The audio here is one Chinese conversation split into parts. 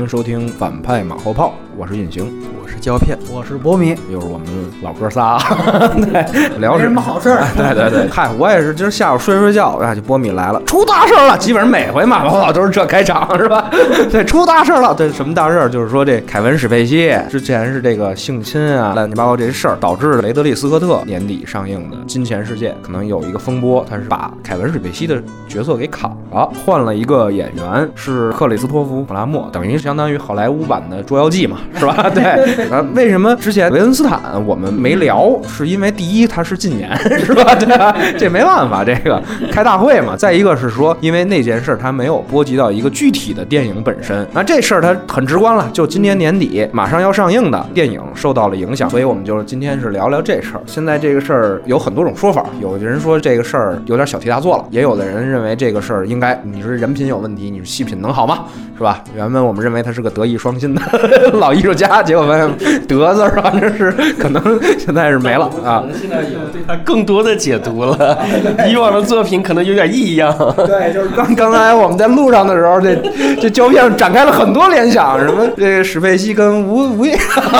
欢迎收听反派马后炮，我是隐形，是胶片，我是波米，又是我们老哥仨，对，聊什么好事儿？对对对，嗨，我也是，今儿下午睡睡觉，啊，就波米来了，出大事了，基本上每回马后炮都是这开场，是吧？对，出大事了，对，什么大事儿？就是说这凯文史佩西之前是这个性侵啊，乱七八糟这些事儿，导致雷德利斯科特年底上映的《金钱世界》可能有一个风波，他是把凯文史佩西的角色给砍了，换了一个演员，是克里斯托弗·普拉默，等于相当于好莱坞版的《捉妖记》嘛，是吧？对。啊，为什么之前维恩斯坦我们没聊？是因为第一他是禁言，是吧？对吧？这没办法，这个开大会嘛。再一个是说，因为那件事他没有波及到一个具体的电影本身。那这事儿它很直观了，就今年年底马上要上映的电影受到了影响，所以我们就今天是聊聊这事儿。现在这个事儿有很多种说法，有的人说这个事儿有点小题大做了，也有的人认为这个事儿应该你是人品有问题，你是戏品能好吗？是吧？原本我们认为他是个德艺双馨的 老艺术家，结果发现德字儿反正是可能现在是没了啊。现在有对他更多的解读了，以往的作品可能有点异样。对，就是刚刚才我们在路上的时候，这 这胶片展开了很多联想，什么这个史佩西跟吴吴彦，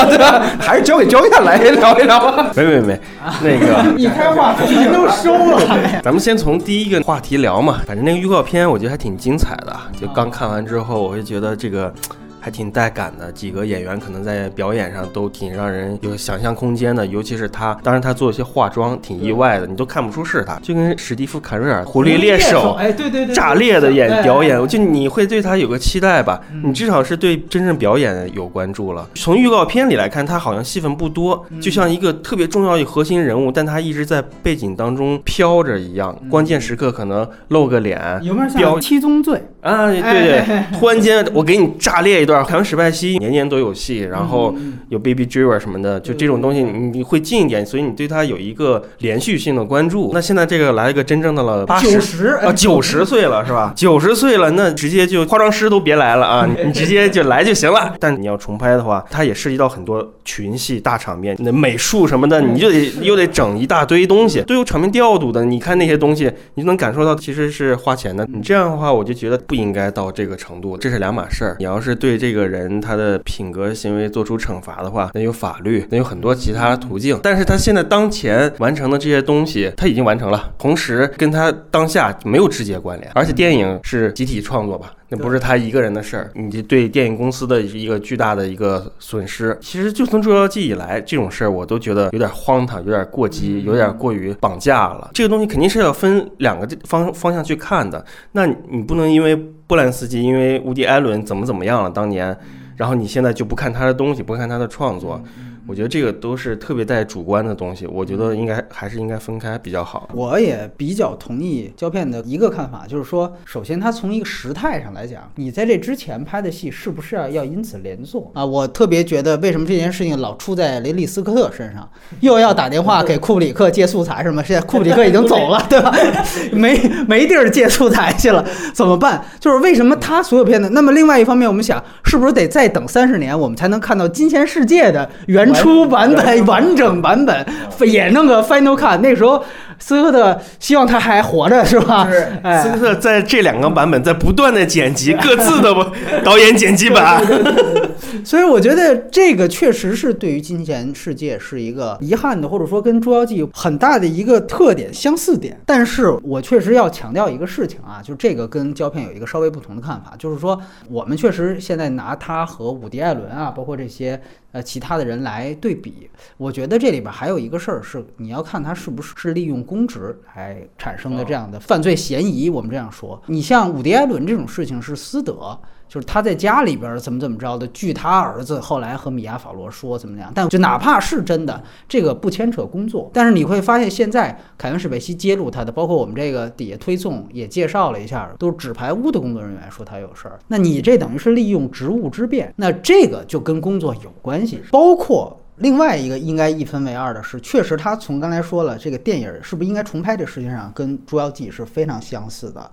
对吧？还是交给胶片来 聊一聊吧。没没没，那个一开话题都收了。咱们先从第一个话题聊嘛，反正那个预告片我觉得还挺精彩的，就刚看完之后。我会觉得这个。还挺带感的，几个演员可能在表演上都挺让人有想象空间的，尤其是他，当然他做一些化妆挺意外的，你都看不出是他，就跟史蒂夫·卡瑞尔《狐狸猎手》哎，对对对，炸裂的演表演，就你会对他有个期待吧？你至少是对真正表演有关注了。从预告片里来看，他好像戏份不多，就像一个特别重要的核心人物，但他一直在背景当中飘着一样，关键时刻可能露个脸，有没有像七宗罪啊？对对，突然间我给你炸裂一段，凯文·史派西。年年都有戏，然后有 Baby Driver 什么的，就这种东西你你会近一点，所以你对他有一个连续性的关注。那现在这个来一个真正的了，八十啊，九十岁了是吧？九十岁了，那直接就化妆师都别来了啊，你直接就来就行了。但你要重拍的话，它也涉及到很多群戏大场面，那美术什么的，你就得又得整一大堆东西，都有场面调度的。你看那些东西，你就能感受到其实是花钱的。你这样的话，我就觉得不应该到这个程度，这是两码事儿。你要是对这个人他。的品格行为做出惩罚的话，那有法律，那有很多其他途径。但是他现在当前完成的这些东西，他已经完成了，同时跟他当下没有直接关联。而且电影是集体创作吧，那不是他一个人的事儿，你对电影公司的一个巨大的一个损失。其实就从《捉妖记》以来，这种事儿我都觉得有点荒唐，有点过激，有点过于绑架了。这个东西肯定是要分两个方方向去看的。那你不能因为波兰斯基，因为乌迪·艾伦怎么怎么样了，当年。然后你现在就不看他的东西，不看他的创作。我觉得这个都是特别带主观的东西，我觉得应该还是应该分开比较好。我也比较同意胶片的一个看法，就是说，首先他从一个时态上来讲，你在这之前拍的戏是不是要要因此连坐啊？我特别觉得为什么这件事情老出在雷利斯科特身上，又要打电话给库布里克借素材是吗？现在库布里克已经走了，对吧？没没地儿借素材去了，怎么办？就是为什么他所有片子？那么另外一方面，我们想是不是得再等三十年，我们才能看到《金钱世界》的原？出版本完整版本，也弄个 Final Cut。那时候斯科特希望他还活着，是吧？是。斯科特在这两个版本在不断的剪辑各自的 导演剪辑版。所以我觉得这个确实是对于《金钱世界》是一个遗憾的，或者说跟《捉妖记》很大的一个特点相似点。但是我确实要强调一个事情啊，就是这个跟胶片有一个稍微不同的看法，就是说我们确实现在拿它和伍迪·艾伦啊，包括这些。呃，其他的人来对比，我觉得这里边还有一个事儿是，你要看他是不是是利用公职来产生的这样的犯罪嫌疑。我们这样说，你像伍迪·艾伦这种事情是私德。就是他在家里边怎么怎么着的，据他儿子后来和米娅·法罗说怎么样，但就哪怕是真的，这个不牵扯工作。但是你会发现，现在凯文·史贝西揭露他的，包括我们这个底下推送也介绍了一下，都是纸牌屋的工作人员说他有事儿。那你这等于是利用职务之便，那这个就跟工作有关系，包括。另外一个应该一分为二的是，确实他从刚才说了，这个电影是不是应该重拍这事情上跟《捉妖记》是非常相似的。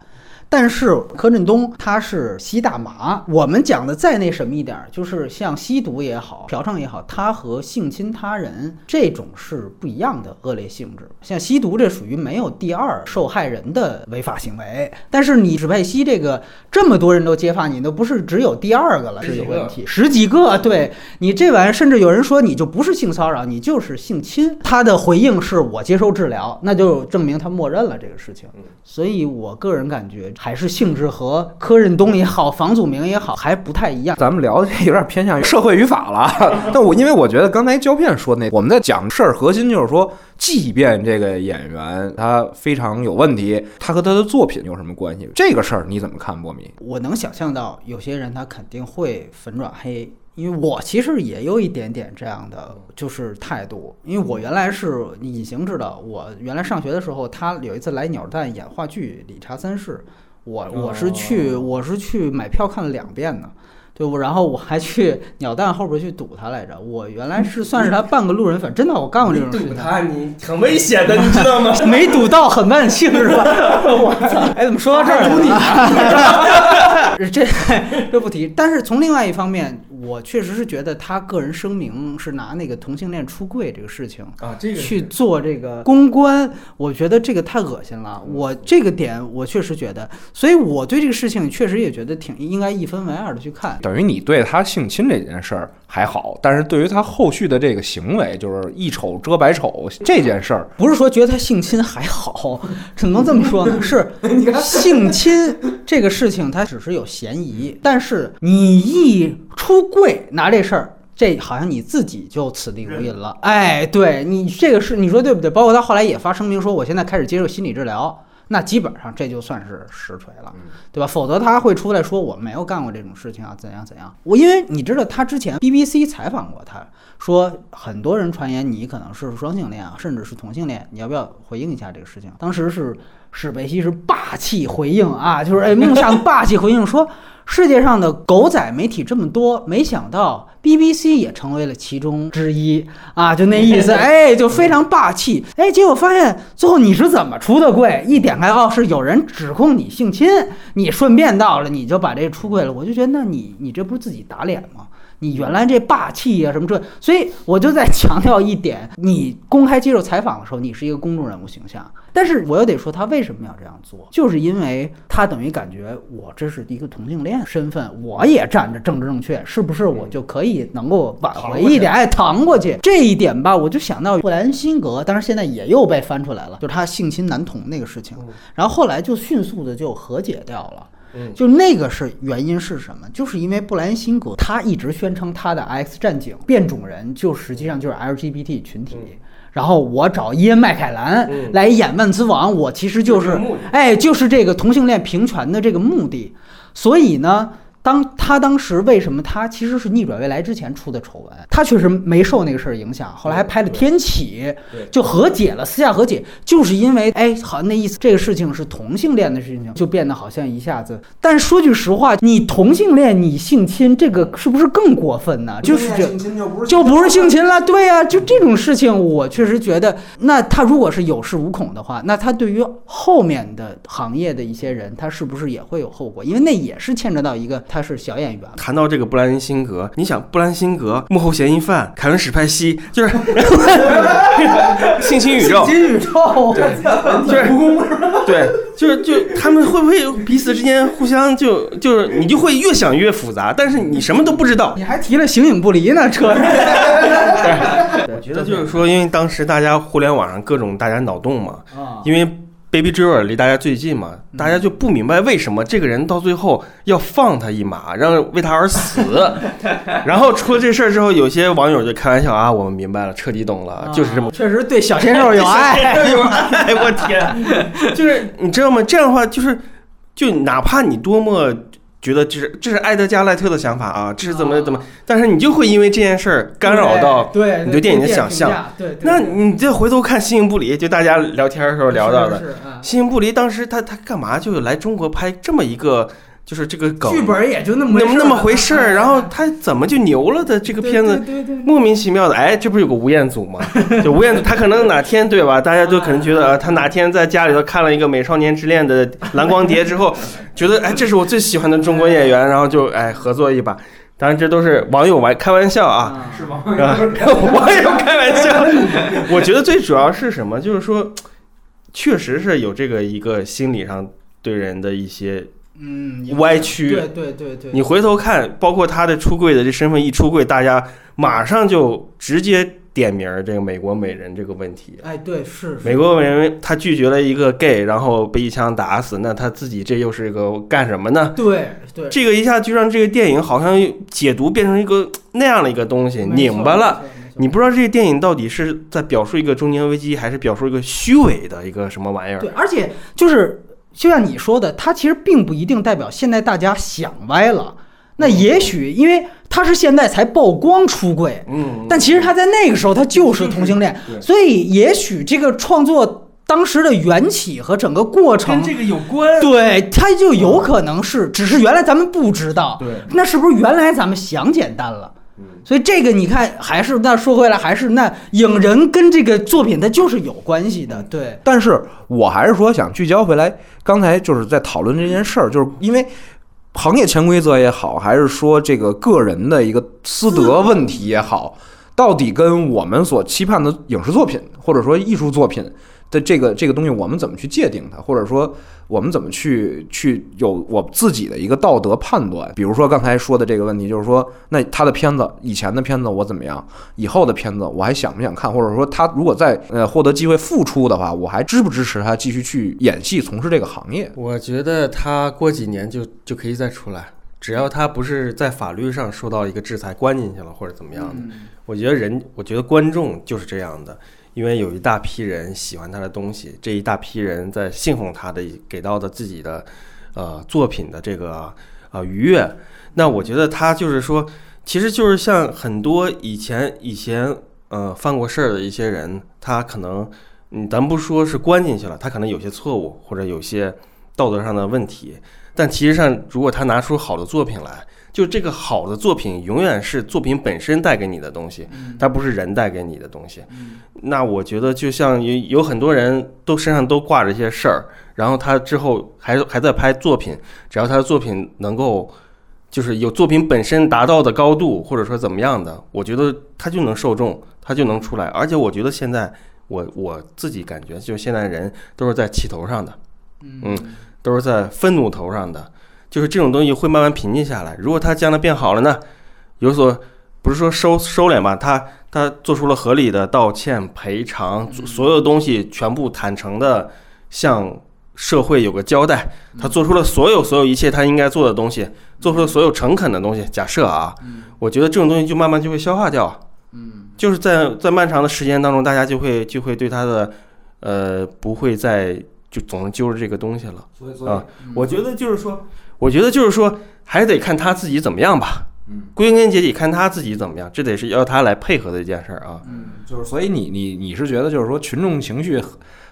但是柯震东他是吸大麻，我们讲的再那什么一点儿，就是像吸毒也好，嫖娼也好，他和性侵他人这种是不一样的恶劣性质。像吸毒这属于没有第二受害人的违法行为，但是你史佩西这个这么多人都揭发你，都不是只有第二个了是有问题，十几个，对你这玩意儿，甚至有人说你就不是性骚扰，你就是性侵。他的回应是我接受治疗，那就证明他默认了这个事情。所以我个人感觉。还是性质和柯震东也好，房祖名也好，还不太一样。咱们聊的有点偏向于社会语法了。但我因为我觉得刚才胶片说那，我们在讲事儿核心就是说，即便这个演员他非常有问题，他和他的作品有什么关系？这个事儿你怎么看，波米？我能想象到有些人他肯定会粉转黑，因为我其实也有一点点这样的就是态度。因为我原来是隐形知道，我原来上学的时候，他有一次来鸟蛋演话剧《理查三世》。我我是去我是去买票看了两遍呢，对不？然后我还去鸟蛋后边去堵他来着。我原来是算是他半个路人粉，真的我干过这种事情。堵他你很危险的，你知道吗？没堵到很万幸是吧？我操！哎，怎么说到这儿了？这这不提。但是从另外一方面。我确实是觉得他个人声明是拿那个同性恋出柜这个事情啊，这个去做这个公关，我觉得这个太恶心了。我这个点我确实觉得，所以我对这个事情确实也觉得挺应该一分为二的去看。等于你对他性侵这件事儿还好，但是对于他后续的这个行为，就是一丑遮百丑这件事儿，不是说觉得他性侵还好，怎么能这么说呢？是 性侵这个事情，他只是有嫌疑，但是你一。出柜拿这事儿，这好像你自己就此地无银了。哎，对你这个是你说对不对？包括他后来也发声明说，我现在开始接受心理治疗，那基本上这就算是实锤了，对吧？否则他会出来说我没有干过这种事情啊，怎样怎样？我因为你知道他之前 BBC 采访过他，说很多人传言你可能是双性恋啊，甚至是同性恋，你要不要回应一下这个事情？当时是史贝西是霸气回应啊，就是哎，梦想霸气回应说。世界上的狗仔媒体这么多，没想到 BBC 也成为了其中之一啊！就那意思，哎，就非常霸气。哎，结果发现最后你是怎么出的柜？一点开，哦，是有人指控你性侵，你顺便到了，你就把这出柜了。我就觉得，那你你这不是自己打脸吗？你原来这霸气呀，什么这？所以我就在强调一点：你公开接受采访的时候，你是一个公众人物形象。但是我又得说，他为什么要这样做？就是因为他等于感觉我这是一个同性恋身份，我也站着政治正确，是不是我就可以能够挽回一点？哎，扛过去这一点吧，我就想到布兰辛格，当然现在也又被翻出来了，就是他性侵男童那个事情，然后后来就迅速的就和解掉了。就那个是原因是什么？就是因为布莱恩辛格他一直宣称他的《X 战警》变种人就实际上就是 LGBT 群体，然后我找伊恩麦凯兰来演万磁王，我其实就是哎，就是这个同性恋平权的这个目的，所以呢。当他当时为什么他其实是逆转未来之前出的丑闻，他确实没受那个事儿影响，后来还拍了天启，就和解了，私下和解，就是因为哎，好那意思，这个事情是同性恋的事情，就变得好像一下子。但说句实话，你同性恋你性侵，这个是不是更过分呢？就是这就不是性侵了，对呀，就这种事情，我确实觉得，那他如果是有恃无恐的话，那他对于后面的行业的一些人，他是不是也会有后果？因为那也是牵扯到一个。他是小演员。谈到这个布兰辛格，你想布兰辛格幕后嫌疑犯凯文史派西，就是 性侵宇宙，性侵宇宙，对，就是对，就是就他们会不会彼此之间互相就就是你就会越想越复杂，但是你什么都不知道。你还提了形影不离呢，车。对，我觉得就是说，因为当时大家互联网上各种大家脑洞嘛，因为。Baby Driver 离大家最近嘛，大家就不明白为什么这个人到最后要放他一马，让为他而死。然后出了这事儿之后，有些网友就开玩笑啊，我们明白了，彻底懂了，就是这么。确实对小鲜肉 有爱，有爱，我天，就是你知道吗？这样的话，就是就哪怕你多么。觉得这是这是埃德加·赖特的想法啊，这是怎么怎么？但是你就会因为这件事儿干扰到你对电影的想象。对，那你再回头看《形影不离》，就大家聊天的时候聊到的，《形影不离》当时他他干嘛就来中国拍这么一个就是这个梗剧本也就那么那么那么回事儿，哎然后他怎么就牛了的？这个片子莫名其妙的，哎，这不是有个吴彦祖吗？就吴彦祖，他可能哪天对吧？大家都可能觉得啊，他哪天在家里头看了一个《美少年之恋》的蓝光碟之后，觉得哎，这是我最喜欢的中国演员，然后就哎合作一把。当然，这都是网友玩开玩笑啊，是吗？啊，网友开玩笑。我觉得最主要是什么？就是说，确实是有这个一个心理上对人的一些嗯，歪曲对对对对，你回头看，包括他的出柜的这身份一出柜，大家马上就直接点名儿这个美国美人这个问题。哎对是是美国美人他拒绝了一个 gay，然后被一枪打死，那他自己这又是一个干什么呢？对对，这个一下就让这个电影好像解读变成一个那样的一个东西，拧巴了。。你不知道这个电影到底是在表述一个中年危机，还是表述一个虚伪的一个什么玩意儿对，？而且就是就像你说的，它其实并不一定代表现在大家想歪了。那也许因为他是现在才曝光出柜，嗯，但其实他在那个时候他就是同性恋，所以也许这个创作当时的缘起和整个过程跟这，个有关。对，他就有可能是，只是原来咱们不知道，对，那是不是原来咱们想简单了？嗯。所以这个你看，还是那说回来，还是那影人跟这个作品它就是有关系的，对，但是我还是说想聚焦回来，刚才就是在讨论这件事儿，就是因为行业潜规则也好，还是说这个个人的一个私德。问题也好，到底跟我们所期盼的影视作品或者说艺术作品的这个这个东西，我们怎么去界定它，或者说我们怎么去去有我自己的一个道德判断？比如说刚才说的这个问题，就是说，那他的片子以前的片子我怎么样？以后的片子我还想不想看？或者说他如果再呃获得机会复出的话，我还支不支持他继续去演戏，从事这个行业？我觉得他过几年就就可以再出来，只要他不是在法律上受到一个制裁，关进去了或者怎么样的。我觉得人，我觉得观众就是这样的，因为有一大批人喜欢他的东西，这一大批人在信奉他的给到的自己的呃作品的这个呃愉悦。那我觉得他就是说，其实就是像很多以前以前呃犯过事儿的一些人，他可能嗯，咱不说是关进去了，他可能有些错误或者有些道德上的问题，但其实上如果他拿出好的作品来。就这个好的作品，永远是作品本身带给你的东西，它不是人带给你的东西。那我觉得，就像有有很多人都身上都挂着一些事儿，然后他之后还还在拍作品，只要他的作品能够，就是有作品本身达到的高度，或者说怎么样的，我觉得他就能受众，他就能出来。而且我觉得现在我我自己感觉，就是现在人都是在气头上的，嗯，都是在愤怒头上的。就是这种东西会慢慢平静下来。如果他将来变好了呢，有所不是说收收敛吧，他他做出了合理的道歉、赔偿，所有东西全部坦诚的向社会有个交代。他做出了所有所有一切他应该做的东西，做出了所有诚恳的东西。假设啊，我觉得这种东西就慢慢就会消化掉。嗯，就是在在漫长的时间当中，大家就会就会对他的呃不会再就总能揪着这个东西了。啊，我觉得就是说，我觉得就是说，还得看他自己怎么样吧。嗯，归根结底看他自己怎么样，这得是要他来配合的一件事儿啊。就是所以你你你是觉得就是说群众情绪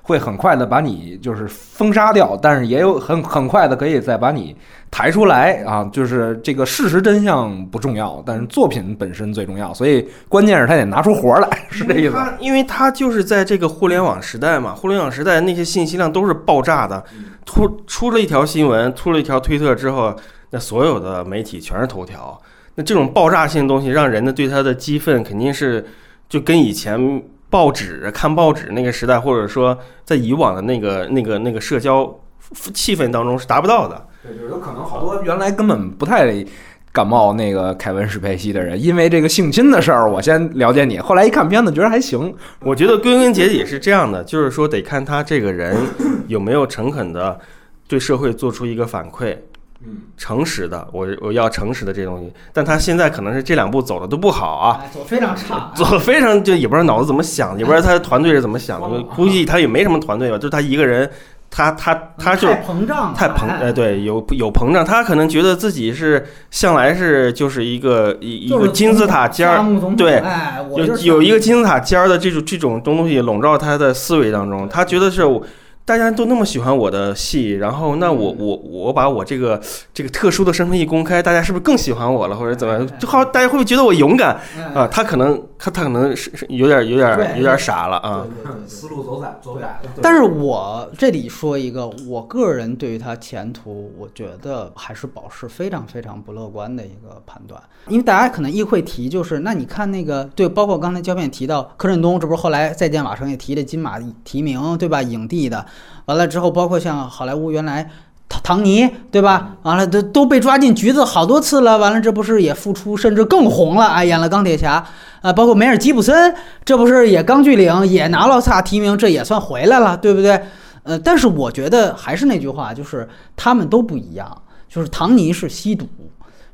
会很快的把你就是封杀掉，但是也有很很快的可以再把你抬出来啊，就是这个事实真相不重要，但是作品本身最重要，所以关键是他得拿出活儿来，是这意思吧？他因为他就是在这个互联网时代嘛，互联网时代那些信息量都是爆炸的，突出了一条新闻，出了一条推特之后，那所有的媒体全是头条。那这种爆炸性的东西，让人的对他的激愤肯定是就跟以前报纸看报纸那个时代，或者说在以往的那个那个那个社交气氛当中是达不到的。对，就是有可能好多原来根本不太感冒那个凯文史佩西的人，因为这个性侵的事儿，我先了解你，后来一看片子觉得还行，我觉得归根结底是这样的，就是说得看他这个人有没有诚恳的对社会做出一个反馈。嗯，诚实的，我我要诚实的这东西，但他现在可能是这两步走的都不好啊，哎，走非常差，走得非常就也不知道脑子怎么想，也不知道他的团队是怎么想的，估计他也没什么团队吧，就是他一个人，他他他就太膨胀，太膨，哎。呃，对，有有膨胀，他可能觉得自己是向来是就是一个一一个金字塔尖儿，对有就有一个金字塔尖儿的这种这种东西笼罩他的思维当中，他觉得是我大家都那么喜欢我的戏，然后那我我我把我这个这个特殊的身份一公开，大家是不是更喜欢我了，或者怎么样？就好，大家会不会觉得我勇敢啊？他可能他他可能是是有点有点对有点傻了啊。思路走窄走窄了。但是我这里说一个，我个人对于他前途，我觉得还是保持非常非常不乐观的一个判断。因为大家可能亦会提，就是那你看那个对，包括刚才胶片提到柯震东，这不是后来再见瓦城也提了金马提名，对吧？影帝的，完了之后，包括像好莱坞原来。唐唐尼对吧？完了都都被抓进局子好多次了，完了这不是也复出，甚至更红了啊！演了钢铁侠，啊，包括梅尔吉普森，这不是也钢锯岭也拿了萨提名，这也算回来了，对不对？呃，但是我觉得还是那句话，就是他们都不一样。就是唐尼是吸毒，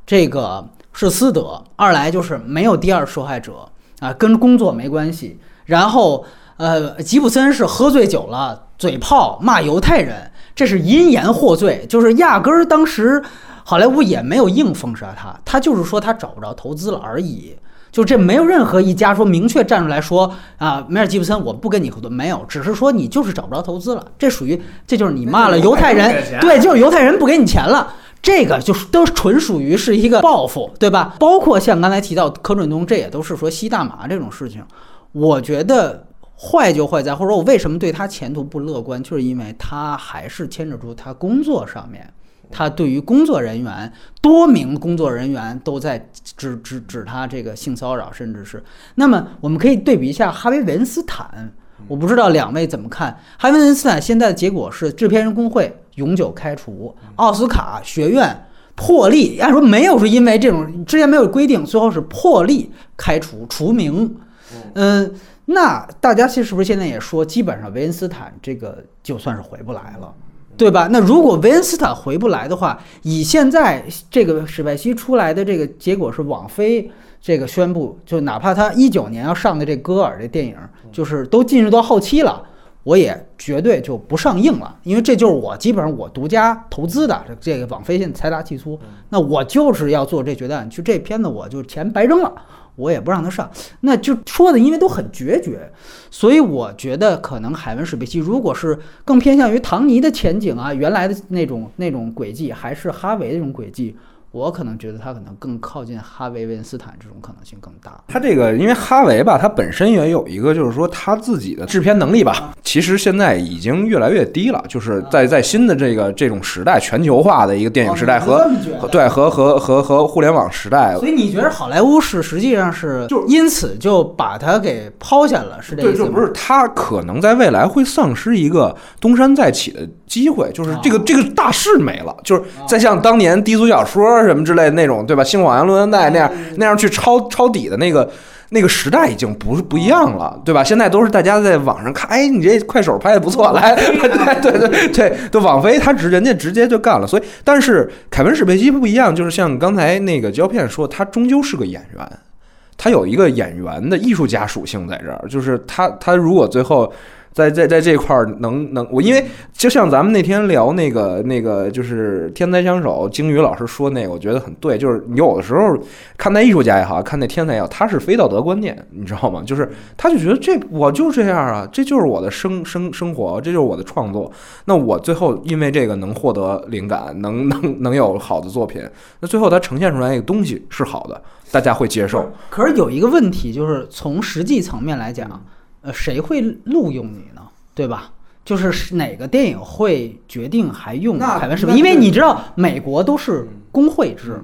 这个是私德，二来就是没有第二受害者啊，跟工作没关系。然后呃，吉普森是喝醉酒了，嘴炮骂犹太人，这是因言获罪，就是压根儿当时好莱坞也没有硬封杀他，他就是说他找不着投资了而已。就这没有任何一家说明确站出来说啊，梅尔吉布森我不跟你合作，没有，只是说你就是找不着投资了，这属于这就是你骂了犹太人，对，就是犹太人不给你钱了。这个就是都纯属于是一个报复，对吧？包括像刚才提到柯震东，这也都是说吸大麻这种事情。我觉得坏就坏在，或者说我为什么对他前途不乐观，就是因为他还是牵扯出他工作上面，他对于工作人员多名工作人员都在指指指他这个性骚扰，甚至是。那么我们可以对比一下哈维·韦恩斯坦，我不知道两位怎么看。哈维·韦恩斯坦现在的结果是制片人工会永久开除，奥斯卡学院。破例，按说没有是因为这种之前没有规定，最后是破例开除除名。嗯，那大家其实是不是现在也说，基本上维恩斯坦这个就算是回不来了，对吧？那如果维恩斯坦回不来的话，以现在这个史派西出来的这个结果是网飞这个宣布，就哪怕他一九年要上的这戈尔这电影，就是都进入到后期了。我也绝对就不上映了，因为这就是我基本上我独家投资的这这个网飞现在财大气粗，那我就是要做这决断，就这片子我就钱白扔了，我也不让他上，那就说的因为都很决绝，所以我觉得可能海文史贝奇如果是更偏向于唐尼的前景啊，原来的那种那种轨迹，还是哈维那种轨迹。我可能觉得他可能更靠近哈维·维恩斯坦这种可能性更大。他这个，因为哈维吧，他本身也有一个，就是说他自己的制片能力吧，其实现在已经越来越低了。就是在在新的这个这种时代，全球化的一个电影时代和和对和和和和互联网时代，所以你觉得好莱坞是实际上是就因此就把他给抛下了，是这对，意思吗？就不是他可能在未来会丧失一个东山再起的机会，就是这个这个大势没了，就是再像当年低俗小说什么之类的那种，对吧？新广阳录像带那样那样去抄抄底的那个。那个时代已经不是不一样了，对吧？现在都是大家在网上看，哎，你这快手拍的不错，来，对对对对，就，网飞他直人家直接就干了。所以，但是凯文史贝西不一样，就是像刚才那个胶片说，他终究是个演员，他有一个演员的艺术家属性在这儿，就是他他如果最后。在在在这块儿能能我因为就像咱们那天聊那个那个就是天才枪手鲸鱼老师说那个，我觉得很对，就是你有的时候看待艺术家也好看待天才也好，他是非道德观念，你知道吗？就是他就觉得这我就这样啊，这就是我的生生生活，这就是我的创作。那我最后因为这个能获得灵感，能能能有好的作品，那最后他呈现出来那个东西是好的，大家会接受。可是有一个问题，就是从实际层面来讲，呃，谁会录用你呢？对吧？就是哪个电影会决定还用那凯文史密？因为你知道美国都是工会制，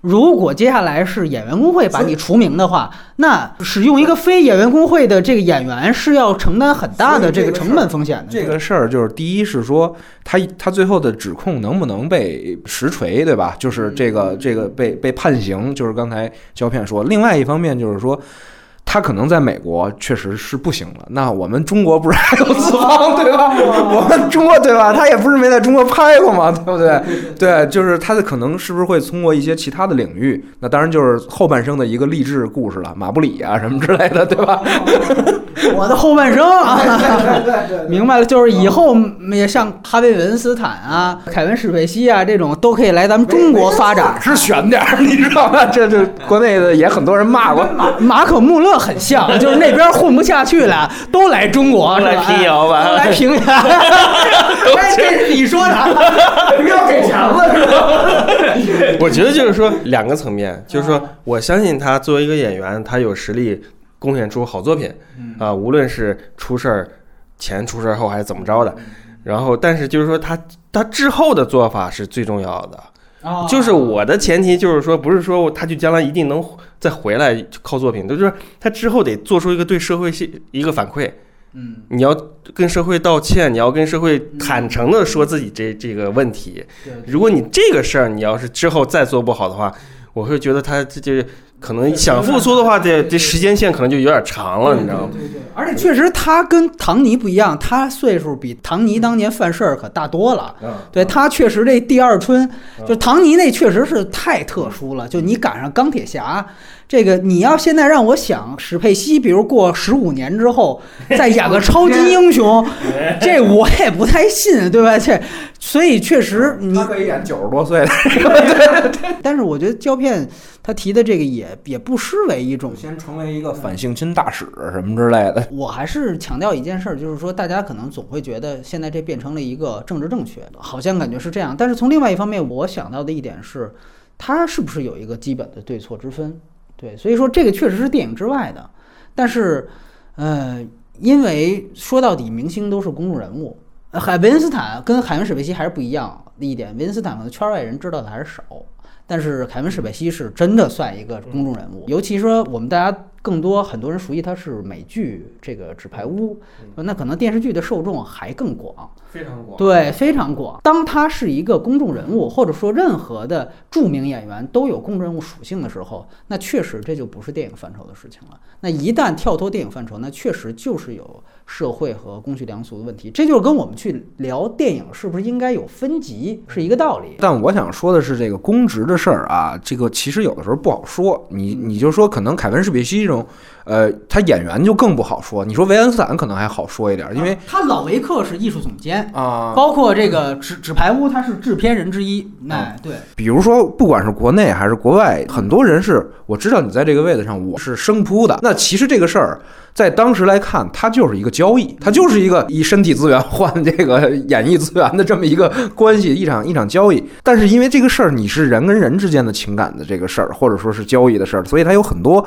如果接下来是演员工会把你除名的话，那使用一个非演员工会的这个演员是要承担很大的这个成本风险的。这个事儿就是，第一是说他他最后的指控能不能被实锤，对吧？就是这个这个被被判刑，就是刚才胶片说。另外一方面就是说。他可能在美国确实是不行了，那我们中国不是还有资方对吧？我们中国对吧？他也不是没在中国拍过嘛，对不对？对，就是他的可能是不是会通过一些其他的领域？那当然就是后半生的一个励志故事了，马布里啊什么之类的，对吧？我的后半生啊，明白了，就是以后也像哈维·韦恩斯坦啊、凯文·史佩西啊这种都可以来咱们中国发展。是悬点儿，你知道吗？这这国内的也很多人骂过。马马可·穆勒这很像，就是那边混不下去了，都来中国，都来是吧平遥吧都来平遥。哎，这是你说的，要给钱了是吧？我觉得就是说两个层面，就是说我相信他作为一个演员，他有实力贡献出好作品啊，无论是出事儿前、出事儿后还是怎么着的。然后，但是就是说他他之后的做法是最重要的。啊就是我的前提就是说，不是说他就将来一定能再回来靠作品，就是他之后得做出一个对社会性一个反馈。嗯，你要跟社会道歉，你要跟社会坦诚的说自己这这个问题。对如果你这个事儿你要是之后再做不好的话，我会觉得他这这可能想复苏的话，这这时间线可能就有点长了，你知道吗？对对，而且确实他跟唐尼不一样，他岁数比唐尼当年犯事儿可大多了。对他确实这第二春，就唐尼那确实是太特殊了。就你赶上钢铁侠，这个你要现在让我想史佩西，比如过十五年之后 再演个超级英雄，这我也不太信，对吧？这所以确实你他可以演九十多岁的，但是我觉得胶片他提的这个也也不失为一种。先成为一个反性侵大使什么之类的。我还是强调一件事儿，就是说大家可能总会觉得现在这变成了一个政治正确，好像感觉是这样。但是从另外一方面，我想到的一点是，它是不是有一个基本的对错之分？对，所以说这个确实是电影之外的。但是，呃，因为说到底，明星都是公众人物。海维恩斯坦跟海文史佩西还是不一样的一点，维恩斯坦可能圈外人知道的还是少，但是凯文史佩西是真的算一个公众人物，尤其说我们大家更多很多人熟悉他是美剧这个《纸牌屋》，那可能电视剧的受众还更广。非常广。对，非常广。当他是一个公众人物，或者说任何的著名演员都有公众人物属性的时候，那确实这就不是电影范畴的事情了。那一旦跳脱电影范畴，那确实就是有社会和公序良俗的问题。这就是跟我们去聊电影是不是应该有分级是一个道理。但我想说的是，这个公职的事儿啊，这个其实有的时候不好说。你你就说，可能凯文·史匹西这种，呃，他演员就更不好说。你说维恩斯坦可能还好说一点，因为他老维克是艺术总监，啊，包括这个纸纸牌屋，他是制片人之一。哎，对，比如说，不管是国内还是国外，很多人是我知道你在这个位子上，我是生扑的。那其实这个事儿在当时来看，它就是一个交易，它就是一个以身体资源换这个演艺资源的这么一个关系，一场一场交易。但是因为这个事儿，你是人跟人之间的情感的这个事儿，或者说是交易的事儿，所以它有很多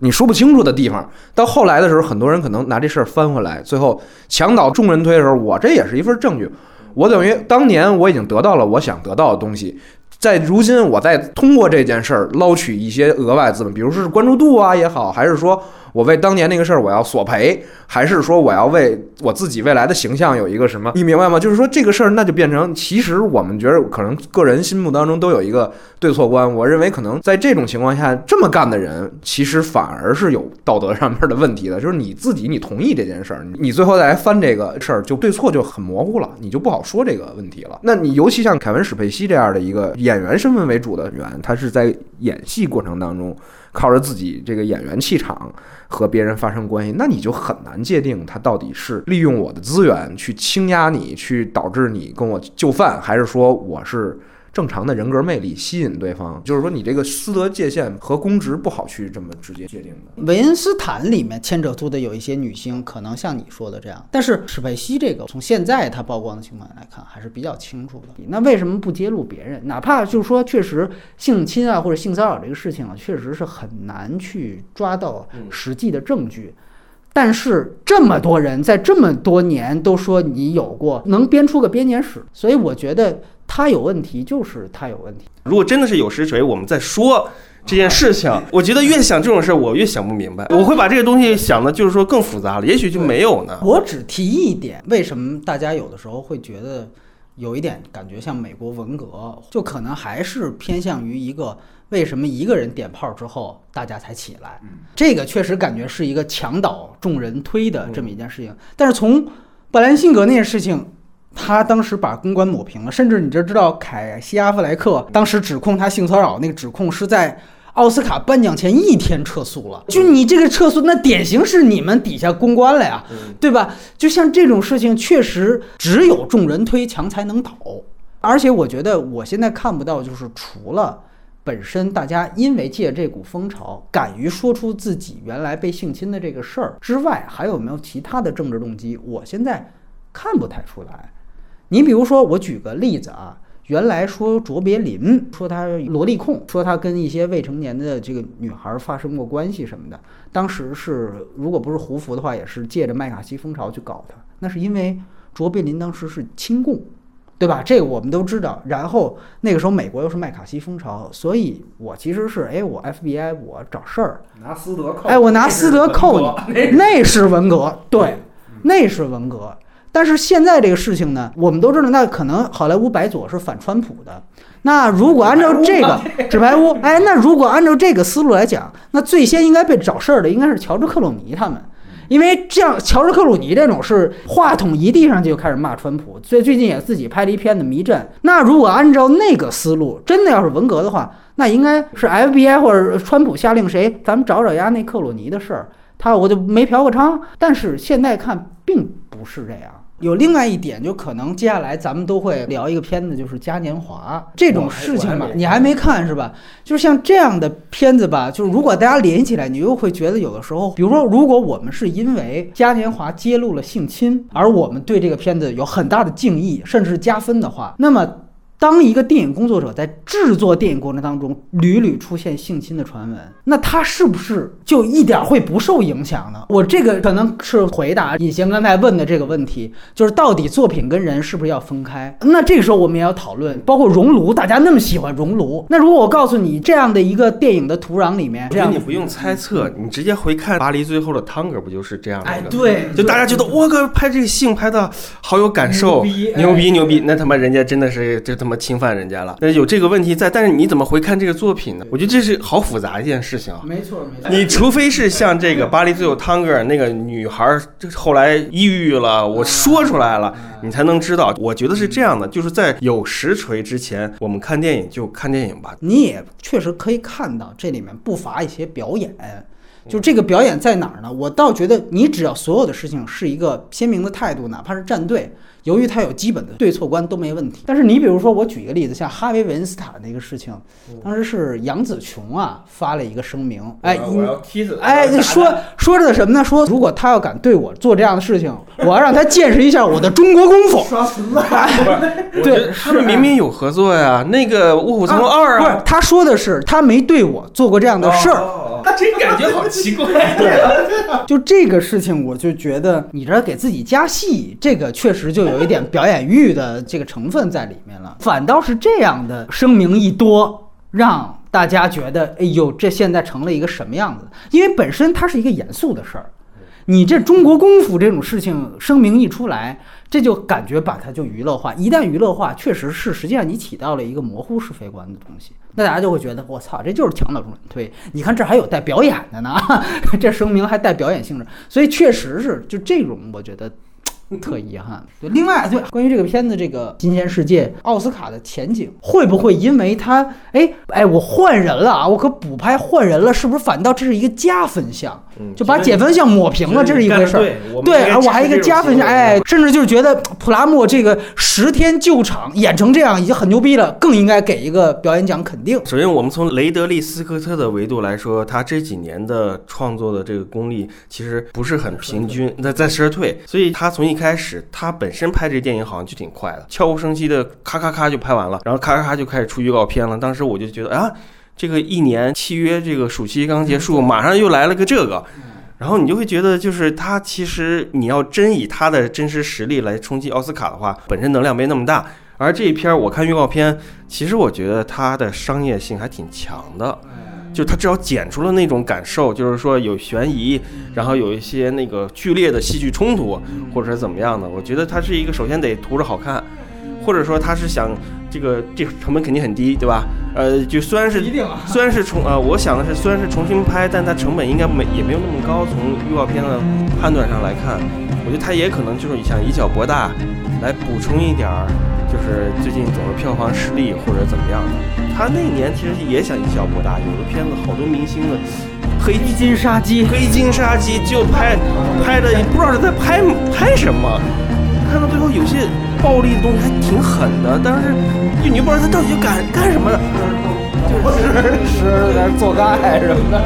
你说不清楚的地方。到后来的时候，很多人可能拿这事儿翻回来，最后墙倒众人推的时候，我这也是一份证据。我等于当年我已经得到了我想得到的东西，在如今我再通过这件事儿捞取一些额外资本，比如说是关注度啊也好，还是说我为当年那个事儿我要索赔，还是说我要为我自己未来的形象有一个什么？你明白吗？就是说这个事儿那就变成，其实我们觉得可能个人心目当中都有一个对错观。我认为可能在这种情况下这么干的人，其实反而是有道德上面的问题的。就是你自己你同意这件事儿，你最后再来翻这个事儿，就对错就很模糊了，你就不好说这个问题了。那你尤其像凯文史佩西这样的一个演员身份为主的人，他是在演戏过程当中靠着自己这个演员气场和别人发生关系，那你就很难界定他到底是利用我的资源去倾压你，去导致你跟我就范，还是说我是正常的人格魅力吸引对方？就是说你这个私德界限和公职不好去这么直接界定的。韦恩斯坦里面牵扯出的有一些女星，可能像你说的这样，但是史佩西这个从现在他曝光的情况来看，还是比较清楚的。那为什么不揭露别人？哪怕就是说，确实性侵啊或者性骚扰这个事情啊，确实是很难去抓到实际的证据。但是这么多人在这么多年都说你有过，能编出个编年史，所以我觉得他有问题，就是他有问题。如果真的是有实锤，我们再说这件事情。我觉得越想这种事儿，我越想不明白。我会把这个东西想的，就是说更复杂了，也许就没有呢。我只提一点，为什么大家有的时候会觉得有一点感觉像美国文革，就可能还是偏向于一个为什么一个人点炮之后大家才起来？这个确实感觉是一个墙倒众人推的这么一件事情。但是从布兰辛格那件事情。他当时把公关抹平了，甚至你就知道凯西·阿弗莱克当时指控他性骚扰那个指控是在奥斯卡颁奖前一天撤诉了。就你这个撤诉，那典型是你们底下公关了呀，对吧？就像这种事情，确实只有众人推墙才能倒。而且我觉得我现在看不到，就是除了。本身大家因为借这股风潮，敢于说出自己原来被性侵的这个事儿之外，还有没有其他的政治动机？我现在看不太出来。你比如说，我举个例子啊。原来说卓别林说他萝莉控，说他跟一些未成年的这个女孩发生过关系什么的。当时是如果不是胡佛的话，也是借着麦卡锡风潮去搞他。那是因为卓别林当时是亲共，对吧？这个我们都知道。然后那个时候美国又是麦卡锡风潮，所以我其实是哎，我 FBI 我找事儿，拿斯德扣，哎，我拿斯德扣你，那是文革，对，那是文革。但是现在这个事情呢，我们都知道，那可能好莱坞白左是反川普的。那如果按照这个纸牌屋，哎，那如果按照这个思路来讲，那最先应该被找事儿的应该是乔治克鲁尼他们，因为像乔治克鲁尼这种是话筒一递上去就开始骂川普，最最近也自己拍了一片子《迷阵》。那如果按照那个思路，真的要是文革的话，那应该是 FBI 或者川普下令谁，咱们找找丫那克鲁尼的事儿，他我就没嫖过娼。但是现在看并不是这样。有另外一点，就可能接下来咱们都会聊一个片子，就是《嘉年华》这种事情吧。你还没看是吧？就是像这样的片子吧，就是如果大家连起来，你又会觉得有的时候，比如说，如果我们是因为《嘉年华》揭露了性侵，而我们对这个片子有很大的敬意，甚至是加分的话，那么。当一个电影工作者在制作电影过程当中屡屡出现性侵的传闻，那他是不是就一点会不受影响呢？我这个可能是回答尹贤刚才问的这个问题，就是到底作品跟人是不是要分开？那这个时候我们也要讨论，包括熔炉，大家那么喜欢熔炉，那如果我告诉你这样的一个电影的土壤里面，这样你不用猜测，你直接回看《巴黎最后的汤哥》，不就是这样的？哎，对，就大家觉得我哥拍这个性拍的好有感受，牛逼牛逼，那他妈人家真的是这他妈侵犯人家了，那有这个问题在，但是你怎么回看这个作品呢？我觉得这是好复杂一件事情啊。没错没错，你除非是像这个《巴黎最后汤哥》那个女孩，后来抑郁了，我说出来了，你才能知道。我觉得是这样的，就是在有实锤之前，我们看电影就看电影吧。你也确实可以看到这里面不乏一些表演，就这个表演在哪儿呢？我倒觉得你只要所有的事情是一个鲜明的态度，哪怕是站队。由于他有基本的对错观都没问题，但是你比如说，我举一个例子，像哈维·韦恩斯坦那个事情，当时是杨紫琼啊发了一个声明，哎，我要踢死哎，说 说着的什么呢？说如果他要敢对我做这样的事情，我要让他见识一下我的中国功夫。刷存对，他们明明有合作呀，那个《卧虎藏龙二》啊，不是他说的是他没对我做过这样的事儿。他这感觉好奇怪。对，就这个事情，我就觉得你这给自己加戏，这个确实就有有一点表演欲的这个成分在里面了。反倒是这样的声明一多，让大家觉得，哎呦，这现在成了一个什么样子？因为本身它是一个严肃的事儿，你这中国功夫这种事情声明一出来。这就感觉把它就娱乐化，一旦娱乐化，确实是实际上你起到了一个模糊是非观的东西，那大家就会觉得我操，这就是墙倒众人推。你看这还有带表演的呢，这声明还带表演性质，所以确实是就这种，我觉得。特遗憾。对，另外，对关于这个片子，这个《金钱世界》奥斯卡的前景，会不会因为他，哎哎，我换人了啊，我可补拍换人了，是不是反倒这是一个加分项？就把减分项抹平了，这是一回事儿。对，我还一个加分项，哎，甚至就是觉得普拉莫这个十天救场演成这样已经很牛逼了，更应该给一个表演奖肯定。首先，我们从雷德利·斯科特的维度来说，他这几年的创作的这个功力其实不是很平均，在在衰退，所以他从一开始，他本身拍这电影好像就挺快的，悄无声息的咔咔咔就拍完了，然后咔咔咔就开始出预告片了。当时我就觉得啊，这个一年契约这个暑期刚结束，马上又来了个这个，然后你就会觉得，就是他其实你要真以他的真实实力来冲击奥斯卡的话，本身能量没那么大。而这一片我看预告片，其实我觉得它的商业性还挺强的。就他至少剪出了那种感受，就是说有悬疑，然后有一些那个剧烈的戏剧冲突，或者是怎么样的。我觉得他是一个首先得图着好看，或者说他是想这个这个成本肯定很低，对吧？呃，就虽然是 虽然是重呃，我想的是虽然是重新拍，但它成本应该没也没有那么高。从预告片的判断上来看，我觉得他也可能就是想以小博大，来补充一点儿，就是最近总是票房失利或者怎么样的。他那年其实也想一笑博大，有的片子好多明星的。黑金杀机，黑金杀机就拍拍的，也不知道是在拍拍什么。看到最后有些暴力的东西还挺狠的，但是就你不知道他到底就干干什么的，就是 是在那做爱什么的，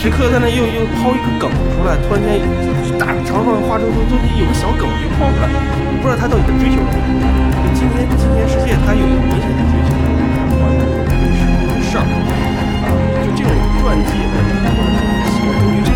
时刻在那又又抛一个梗出来，突然间一大长串花生都就有个小梗就抛出来，你不知道他到底在追求什么。今天今天世界它有一个明显的觉醒就是它还这个历史的事儿啊就这种传记和民国的时候